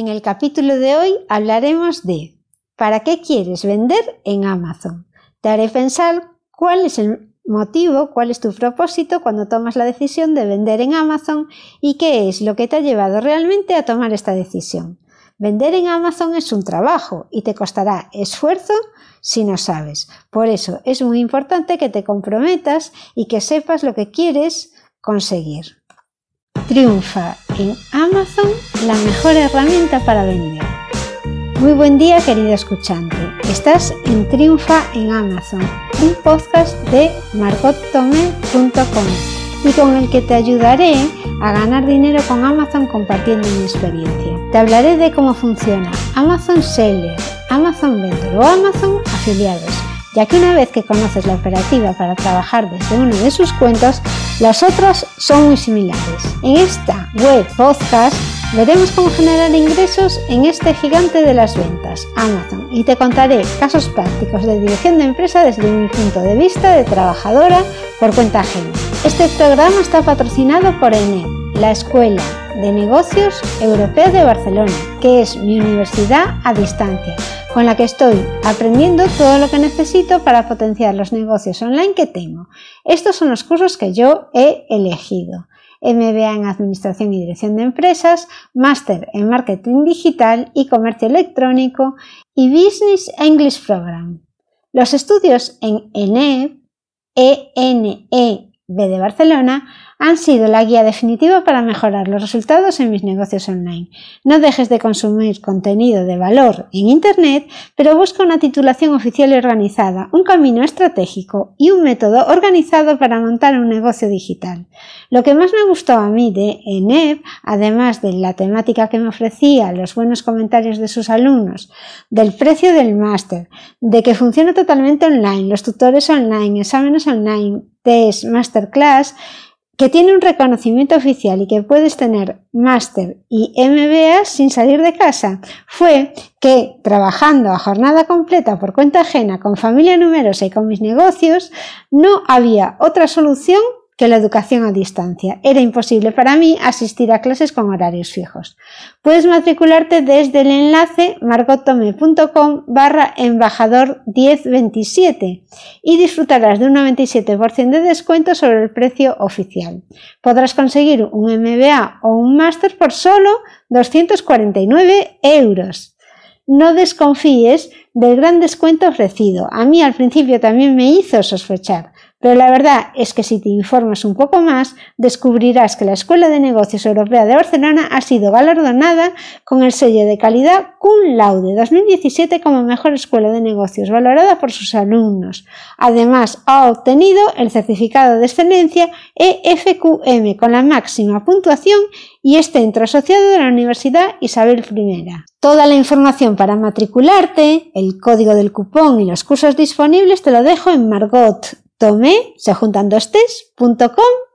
En el capítulo de hoy hablaremos de ¿para qué quieres vender en Amazon? Te haré pensar cuál es el motivo, cuál es tu propósito cuando tomas la decisión de vender en Amazon y qué es lo que te ha llevado realmente a tomar esta decisión. Vender en Amazon es un trabajo y te costará esfuerzo si no sabes. Por eso es muy importante que te comprometas y que sepas lo que quieres conseguir. Triunfa en Amazon la mejor herramienta para vender. Muy buen día querido escuchante. Estás en Triunfa en Amazon, un podcast de margottome.com y con el que te ayudaré a ganar dinero con Amazon compartiendo mi experiencia. Te hablaré de cómo funciona Amazon Seller, Amazon Vendor o Amazon Afiliados, ya que una vez que conoces la operativa para trabajar desde uno de sus cuentos, las otras son muy similares. En esta web podcast veremos cómo generar ingresos en este gigante de las ventas, Amazon, y te contaré casos prácticos de dirección de empresa desde mi punto de vista de trabajadora por cuenta ajena. Este programa está patrocinado por ENED, la Escuela de Negocios Europea de Barcelona, que es mi universidad a distancia, con la que estoy aprendiendo todo lo que necesito para potenciar los negocios online que tengo. Estos son los cursos que yo he elegido. MBA en Administración y Dirección de Empresas, Máster en Marketing Digital y Comercio Electrónico y Business English Program. Los estudios en ENEB, ENE B de Barcelona han sido la guía definitiva para mejorar los resultados en mis negocios online. No dejes de consumir contenido de valor en Internet, pero busca una titulación oficial y organizada, un camino estratégico y un método organizado para montar un negocio digital. Lo que más me gustó a mí de ENEP, además de la temática que me ofrecía, los buenos comentarios de sus alumnos, del precio del máster, de que funciona totalmente online, los tutores online, exámenes online, test, masterclass, que tiene un reconocimiento oficial y que puedes tener máster y MBA sin salir de casa, fue que trabajando a jornada completa por cuenta ajena, con familia numerosa y con mis negocios, no había otra solución la educación a distancia. Era imposible para mí asistir a clases con horarios fijos. Puedes matricularte desde el enlace margotome.com barra embajador 1027 y disfrutarás de un 97% de descuento sobre el precio oficial. Podrás conseguir un MBA o un máster por solo 249 euros. No desconfíes del gran descuento ofrecido. A mí al principio también me hizo sospechar. Pero la verdad es que si te informas un poco más, descubrirás que la Escuela de Negocios Europea de Barcelona ha sido galardonada con el sello de calidad Cum Laude 2017 como mejor escuela de negocios, valorada por sus alumnos. Además, ha obtenido el certificado de excelencia EFQM con la máxima puntuación y es centro asociado de la Universidad Isabel I. Toda la información para matricularte, el código del cupón y los cursos disponibles te lo dejo en Margot Tomé, se juntan dos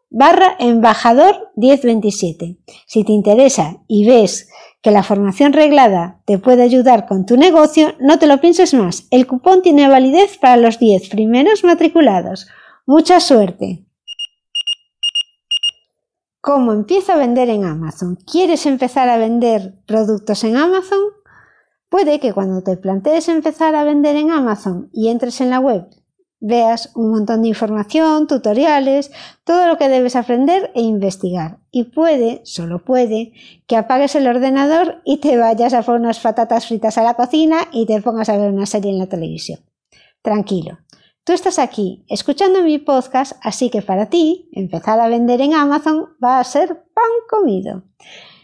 barra embajador 1027. Si te interesa y ves que la formación reglada te puede ayudar con tu negocio, no te lo pienses más. El cupón tiene validez para los 10 primeros matriculados. Mucha suerte. ¿Cómo empieza a vender en Amazon? ¿Quieres empezar a vender productos en Amazon? Puede que cuando te plantees empezar a vender en Amazon y entres en la web veas un montón de información, tutoriales, todo lo que debes aprender e investigar. Y puede, solo puede, que apagues el ordenador y te vayas a poner unas patatas fritas a la cocina y te pongas a ver una serie en la televisión. Tranquilo. Tú estás aquí escuchando mi podcast, así que para ti empezar a vender en Amazon va a ser pan comido.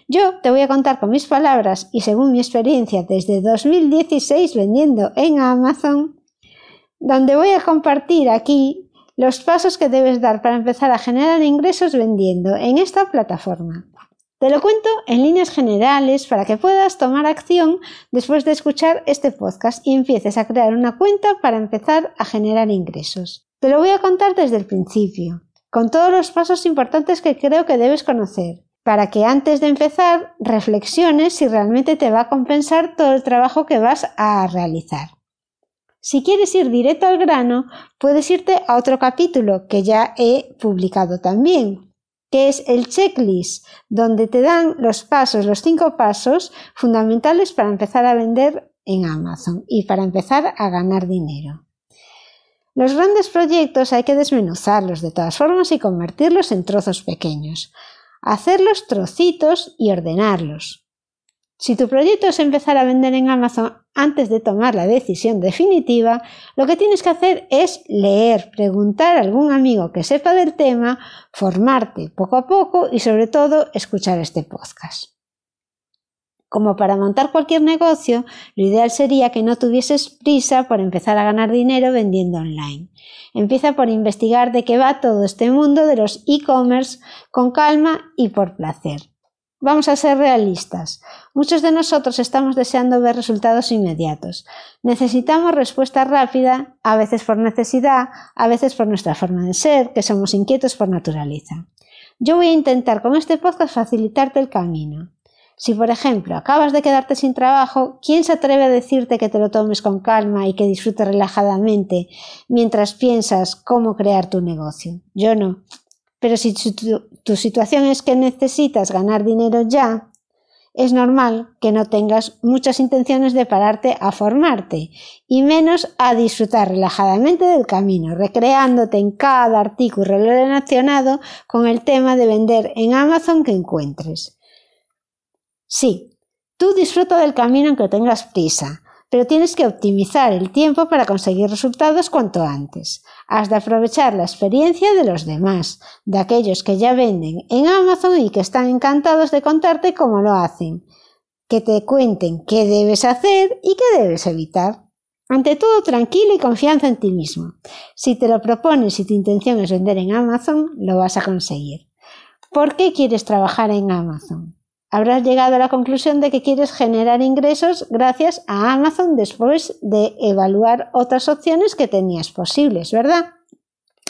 Yo te voy a contar con mis palabras y según mi experiencia desde 2016 vendiendo en Amazon, donde voy a compartir aquí los pasos que debes dar para empezar a generar ingresos vendiendo en esta plataforma. Te lo cuento en líneas generales para que puedas tomar acción después de escuchar este podcast y empieces a crear una cuenta para empezar a generar ingresos. Te lo voy a contar desde el principio, con todos los pasos importantes que creo que debes conocer, para que antes de empezar reflexiones si realmente te va a compensar todo el trabajo que vas a realizar. Si quieres ir directo al grano, puedes irte a otro capítulo que ya he publicado también. que es el checklist, donde te dan los pasos, los cinco pasos fundamentales para empezar a vender en Amazon y para empezar a ganar dinero. Los grandes proyectos hay que desmenuzarlos de todas formas y convertirlos en trozos pequeños, hacerlos trocitos y ordenarlos. Si tu proyecto es empezar a vender en Amazon antes de tomar la decisión definitiva, lo que tienes que hacer es leer, preguntar a algún amigo que sepa del tema, formarte poco a poco y sobre todo escuchar este podcast. Como para montar cualquier negocio, lo ideal sería que no tuvieses prisa por empezar a ganar dinero vendiendo online. Empieza por investigar de qué va todo este mundo de los e-commerce con calma y por placer. Vamos a ser realistas. Muchos de nosotros estamos deseando ver resultados inmediatos. Necesitamos respuesta rápida, a veces por necesidad, a veces por nuestra forma de ser, que somos inquietos por naturaleza. Yo voy a intentar con este podcast facilitarte el camino. Si, por ejemplo, acabas de quedarte sin trabajo, ¿quién se atreve a decirte que te lo tomes con calma y que disfrutes relajadamente mientras piensas cómo crear tu negocio? Yo no. Pero si tu, situación es que necesitas ganar dinero ya, es normal que no tengas muchas intenciones de pararte a formarte y menos a disfrutar relajadamente del camino, recreándote en cada artículo relacionado con el tema de vender en Amazon que encuentres. Sí, tú disfruta del camino aunque tengas prisa, pero tienes que optimizar el tiempo para conseguir resultados cuanto antes. Has de aprovechar la experiencia de los demás, de aquellos que ya venden en Amazon y que están encantados de contarte cómo lo hacen, que te cuenten qué debes hacer y qué debes evitar. Ante todo, tranquilo y confianza en ti mismo. Si te lo propones y tu intención es vender en Amazon, lo vas a conseguir. ¿Por qué quieres trabajar en Amazon? Habrás llegado a la conclusión de que quieres generar ingresos gracias a Amazon después de evaluar otras opciones que tenías posibles, ¿verdad?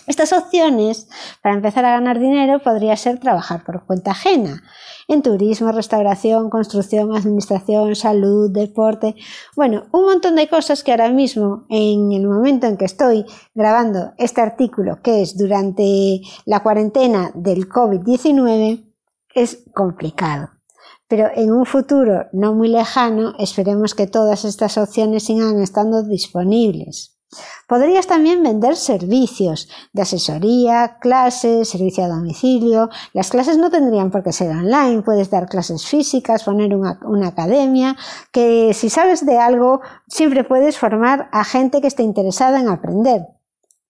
Estas opciones, para empezar a ganar dinero, podría ser trabajar por cuenta ajena, en turismo, restauración, construcción, administración, salud, deporte, bueno, un montón de cosas que ahora mismo, en el momento en que estoy grabando este artículo, que es durante la cuarentena del COVID-19, es complicado pero en un futuro no muy lejano esperemos que todas estas opciones sigan estando disponibles. Podrías también vender servicios de asesoría, clases, servicio a domicilio. Las clases no tendrían por qué ser online, puedes dar clases físicas, poner una, una, academia, que si sabes de algo siempre puedes formar a gente que esté interesada en aprender.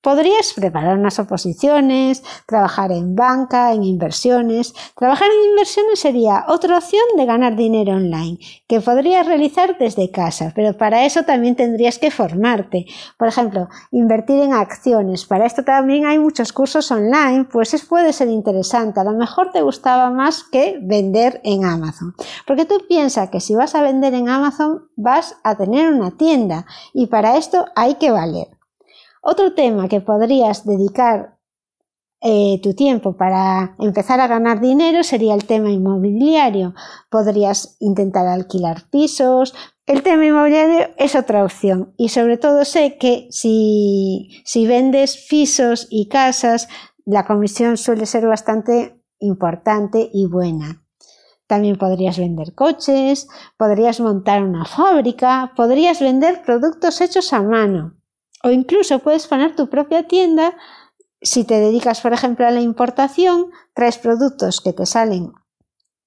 Podrías preparar unas oposiciones, trabajar en banca, en inversiones. Trabajar en inversiones sería otra opción de ganar dinero online, que podrías realizar desde casa, pero para eso también tendrías que formarte. Por ejemplo, invertir en acciones. Para esto también hay muchos cursos online, pues es, puede ser interesante. A lo mejor te gustaba más que vender en Amazon. Porque tú piensas que si vas a vender en Amazon vas a tener una tienda y para esto hay que valer. Otro tema que podrías dedicar eh, tu tiempo para empezar a ganar dinero sería el tema inmobiliario. Podrías intentar alquilar pisos. El tema inmobiliario es otra opción y sobre todo sé que si, si vendes pisos y casas, la comisión suele ser bastante importante y buena. También podrías vender coches, podrías montar una fábrica, podrías vender productos hechos a mano. O incluso puedes poner tu propia tienda si te dedicas, por ejemplo, a la importación, traes productos que te salen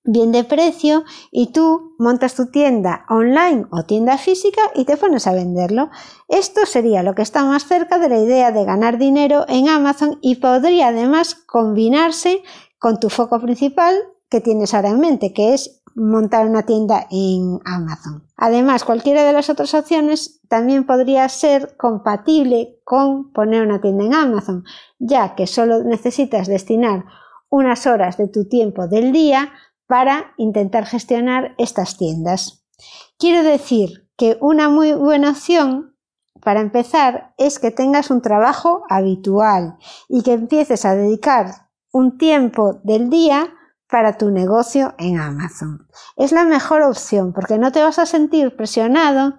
bien de precio y tú montas tu tienda online o tienda física y te pones a venderlo. Esto sería lo que está más cerca de la idea de ganar dinero en Amazon y podría además combinarse con tu foco principal que tienes ahora en mente, que es montar una tienda en Amazon. Además, cualquiera de las otras opciones también podría ser compatible con poner una tienda en Amazon, ya que solo necesitas destinar unas horas de tu tiempo del día para intentar gestionar estas tiendas. Quiero decir que una muy buena opción para empezar es que tengas un trabajo habitual y que empieces a dedicar un tiempo del día para tu negocio en Amazon. Es la mejor opción porque no te vas a sentir presionado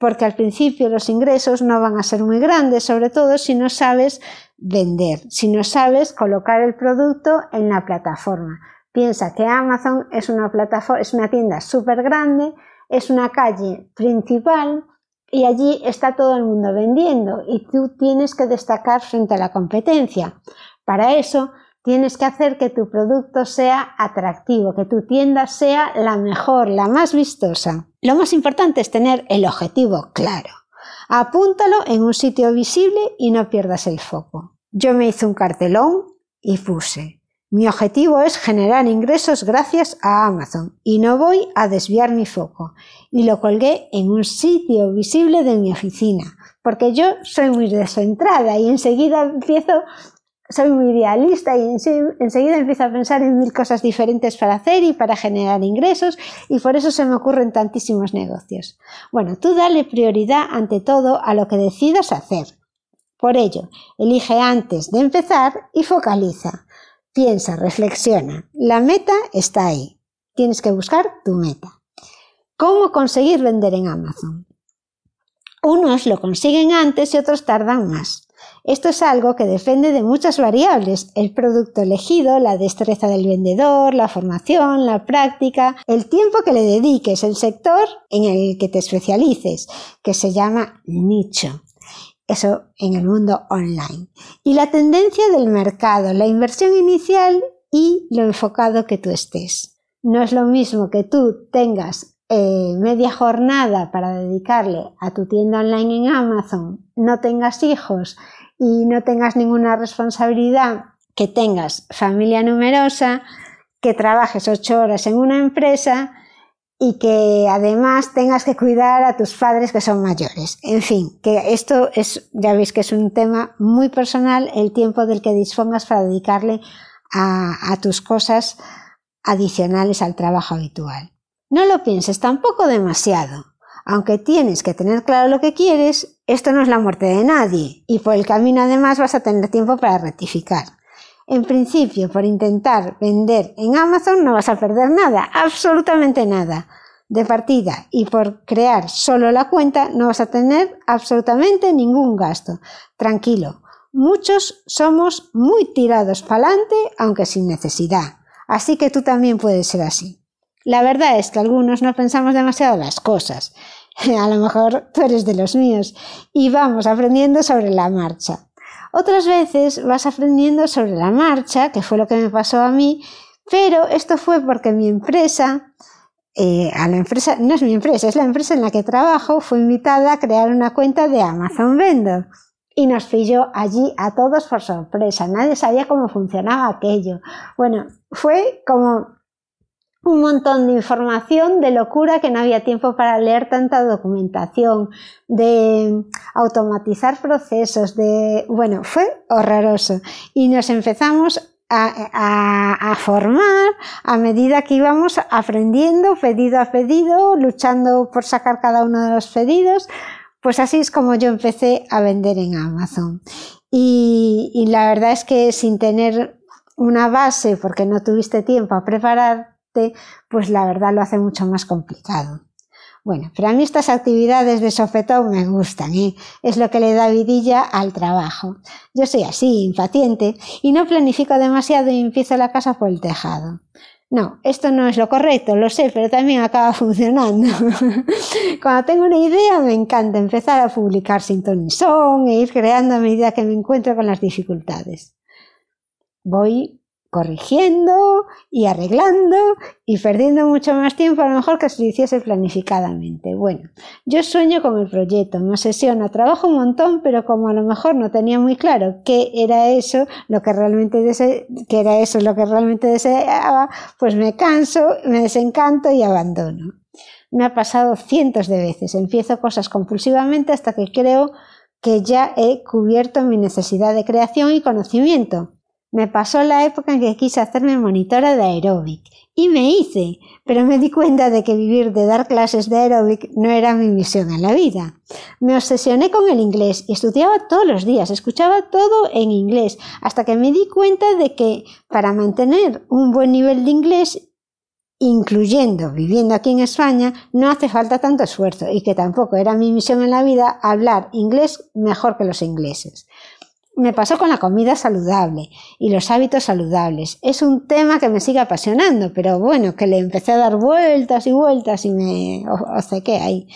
porque al principio los ingresos no van a ser muy grandes, sobre todo si no sabes vender si no sabes colocar el producto en la plataforma. Piensa que Amazon es una plataforma, es una tienda súper grande, es una calle principal y allí está todo el mundo vendiendo y tú tienes que destacar frente a la competencia. Para eso tienes que hacer que tu producto sea atractivo, que tu tienda sea la mejor, la más vistosa. Lo más importante es tener el objetivo claro. Apúntalo en un sitio visible y no pierdas el foco. Yo me hice un cartelón y puse. Mi objetivo es generar ingresos gracias a Amazon y no voy a desviar mi foco. Y lo colgué en un sitio visible de mi oficina, porque yo soy muy descentrada y enseguida empiezo soy muy idealista y enseguida empiezo a pensar en mil cosas diferentes para hacer y para generar ingresos y por eso se me ocurren tantísimos negocios. Bueno, tú dale prioridad ante todo a lo que decidas hacer. Por ello, elige antes de empezar y focaliza. Piensa, reflexiona. La meta está ahí. Tienes que buscar tu meta. ¿Cómo conseguir vender en Amazon? Unos lo consiguen antes y otros tardan más. Esto es algo que depende de muchas variables, el producto elegido, la destreza del vendedor, la formación, la práctica, el tiempo que le dediques, el sector en el que te especialices, que se llama nicho. Eso en el mundo online. Y la tendencia del mercado, la inversión inicial y lo enfocado que tú estés. No es lo mismo que tú tengas eh, media jornada para dedicarle a tu tienda online en Amazon, no tengas hijos y no tengas ninguna responsabilidad, que tengas familia numerosa, que trabajes ocho horas en una empresa y que además tengas que cuidar a tus padres que son mayores. En fin, que esto es, ya veis que es un tema muy personal, el tiempo del que dispongas para dedicarle a, a tus cosas adicionales al trabajo habitual. No lo pienses tampoco demasiado. Aunque tienes que tener claro lo que quieres, esto no es la muerte de nadie y por el camino además vas a tener tiempo para rectificar. En principio, por intentar vender en Amazon no vas a perder nada, absolutamente nada de partida y por crear solo la cuenta no vas a tener absolutamente ningún gasto. Tranquilo, muchos somos muy tirados para adelante aunque sin necesidad. Así que tú también puedes ser así. La verdad es que algunos no pensamos demasiado las cosas. A lo mejor tú eres de los míos y vamos aprendiendo sobre la marcha. Otras veces vas aprendiendo sobre la marcha, que fue lo que me pasó a mí, pero esto fue porque mi empresa, eh, a la empresa, no es mi empresa, es la empresa en la que trabajo, fue invitada a crear una cuenta de Amazon Vendor y nos pilló allí a todos por sorpresa. Nadie sabía cómo funcionaba aquello. Bueno, fue como un montón de información de locura que no había tiempo para leer tanta documentación, de automatizar procesos, de... bueno, fue horroroso. Y nos empezamos a, formar a medida que íbamos aprendiendo pedido a pedido, luchando por sacar cada uno de los pedidos. Pues así es como yo empecé a vender en Amazon. Y, y la verdad es que sin tener una base, porque no tuviste tiempo a preparar pues la verdad lo hace mucho más complicado. Bueno, pero a mí estas actividades de sofetón me gustan, ¿eh? es lo que le da vidilla al trabajo. Yo soy así, impaciente, y no planifico demasiado y empiezo la casa por el tejado. No, esto no es lo correcto, lo sé, pero también acaba funcionando. Cuando tengo una idea me encanta empezar a publicar sin ton e ir creando a medida que me encuentro con las dificultades. Voy corrigiendo y arreglando y perdiendo mucho más tiempo a lo mejor que si lo hiciese planificadamente. Bueno, yo sueño con el proyecto, me obsesiona, trabajo un montón, pero como a lo mejor no tenía muy claro qué era eso, lo que realmente que era eso lo que realmente deseaba, pues me canso, me desencanto y abandono. Me ha pasado cientos de veces, empiezo cosas compulsivamente hasta que creo que ya he cubierto mi necesidad de creación y conocimiento me pasó la época en que quise hacerme monitora de aeróbic y me hice, pero me di cuenta de que vivir de dar clases de aeróbic no era mi misión en la vida. Me obsesioné con el inglés y estudiaba todos los días, escuchaba todo en inglés, hasta que me di cuenta de que para mantener un buen nivel de inglés incluyendo viviendo aquí en España, no hace falta tanto esfuerzo y que tampoco era mi misión en la vida hablar inglés mejor que los ingleses. Me pasó con la comida saludable y los hábitos saludables. Es un tema que me sigue apasionando, pero bueno, que le empecé a dar vueltas y vueltas y me qué ahí.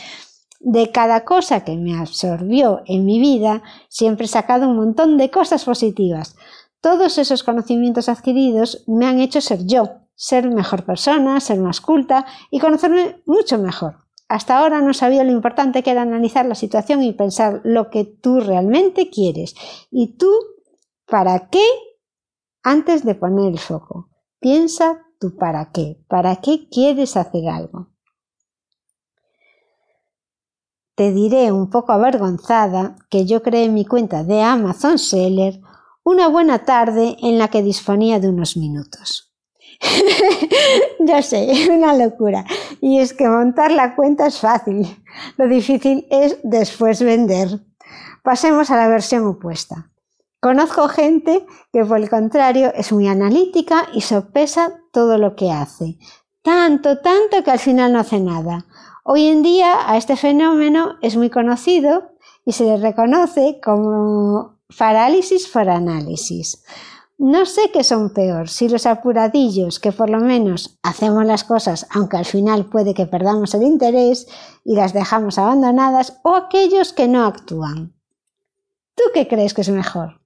De cada cosa que me absorbió en mi vida, siempre he sacado un montón de cosas positivas. Todos esos conocimientos adquiridos me han hecho ser yo, ser mejor persona, ser más culta y conocerme mucho mejor. Hasta ahora no sabía lo importante que era analizar la situación y pensar lo que tú realmente quieres. Y tú, ¿para qué? Antes de poner el foco. Piensa tú para qué. ¿Para qué quieres hacer algo? Te diré un poco avergonzada que yo creé mi cuenta de Amazon Seller una buena tarde en la que disponía de unos minutos. ya sé, una locura. Y es que montar la cuenta es fácil. Lo difícil es después vender. Pasemos a la versión opuesta. Conozco gente que por el contrario es muy analítica y sopesa todo lo que hace. Tanto, tanto que al final no hace nada. Hoy en día a este fenómeno es muy conocido y se le reconoce como parálisis por análisis. No sé qué son peor, si los apuradillos, que por lo menos hacemos las cosas, aunque al final puede que perdamos el interés y las dejamos abandonadas, o aquellos que no actúan. ¿Tú qué crees que es mejor?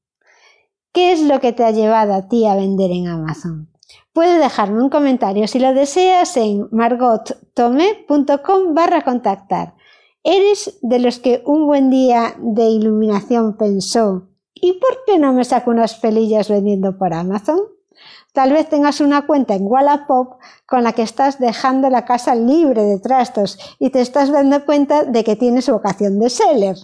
¿Qué es lo que te ha llevado a ti a vender en Amazon? Puedes dejarme un comentario si lo deseas en margottome.com barra contactar. ¿Eres de los que un buen día de iluminación pensó ¿Y por qué no me saco unas pelillas vendiendo por Amazon? Tal vez tengas una cuenta en Wallapop con la que estás dejando la casa libre de trastos y te estás dando cuenta de que tienes vocación de seller.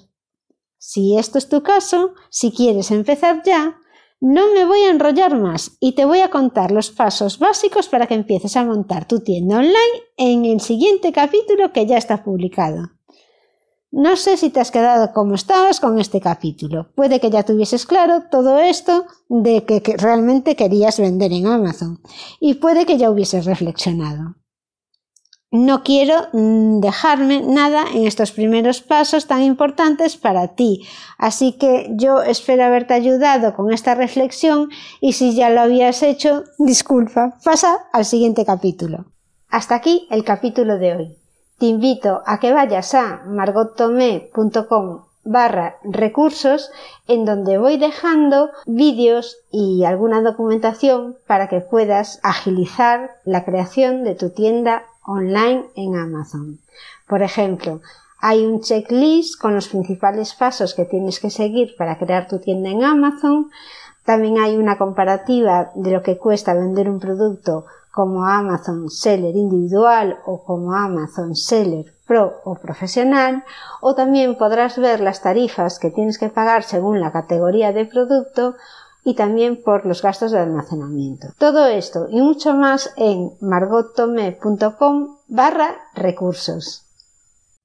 Si esto es tu caso, si quieres empezar ya, no me voy a enrollar más y te voy a contar los pasos básicos para que empieces a montar tu tienda online en el siguiente capítulo que ya está publicado. No sé si te has quedado como estabas con este capítulo. Puede que ya tuvieses claro todo esto de que, realmente querías vender en Amazon y puede que ya hubieses reflexionado. No quiero mm, dejarme nada en estos primeros pasos tan importantes para ti, así que yo espero haberte ayudado con esta reflexión y si ya lo habías hecho, disculpa, pasa al siguiente capítulo. Hasta aquí el capítulo de hoy te invito a que vayas a margottomé.com barra recursos en donde voy dejando vídeos y alguna documentación para que puedas agilizar la creación de tu tienda online en Amazon. Por ejemplo, hay un checklist con los principales pasos que tienes que seguir para crear tu tienda en Amazon. También hay una comparativa de lo que cuesta vender un producto como Amazon Seller individual o como Amazon Seller Pro o profesional, o también podrás ver las tarifas que tienes que pagar según la categoría de producto y también por los gastos de almacenamiento. Todo esto y mucho más en margottome.com barra recursos.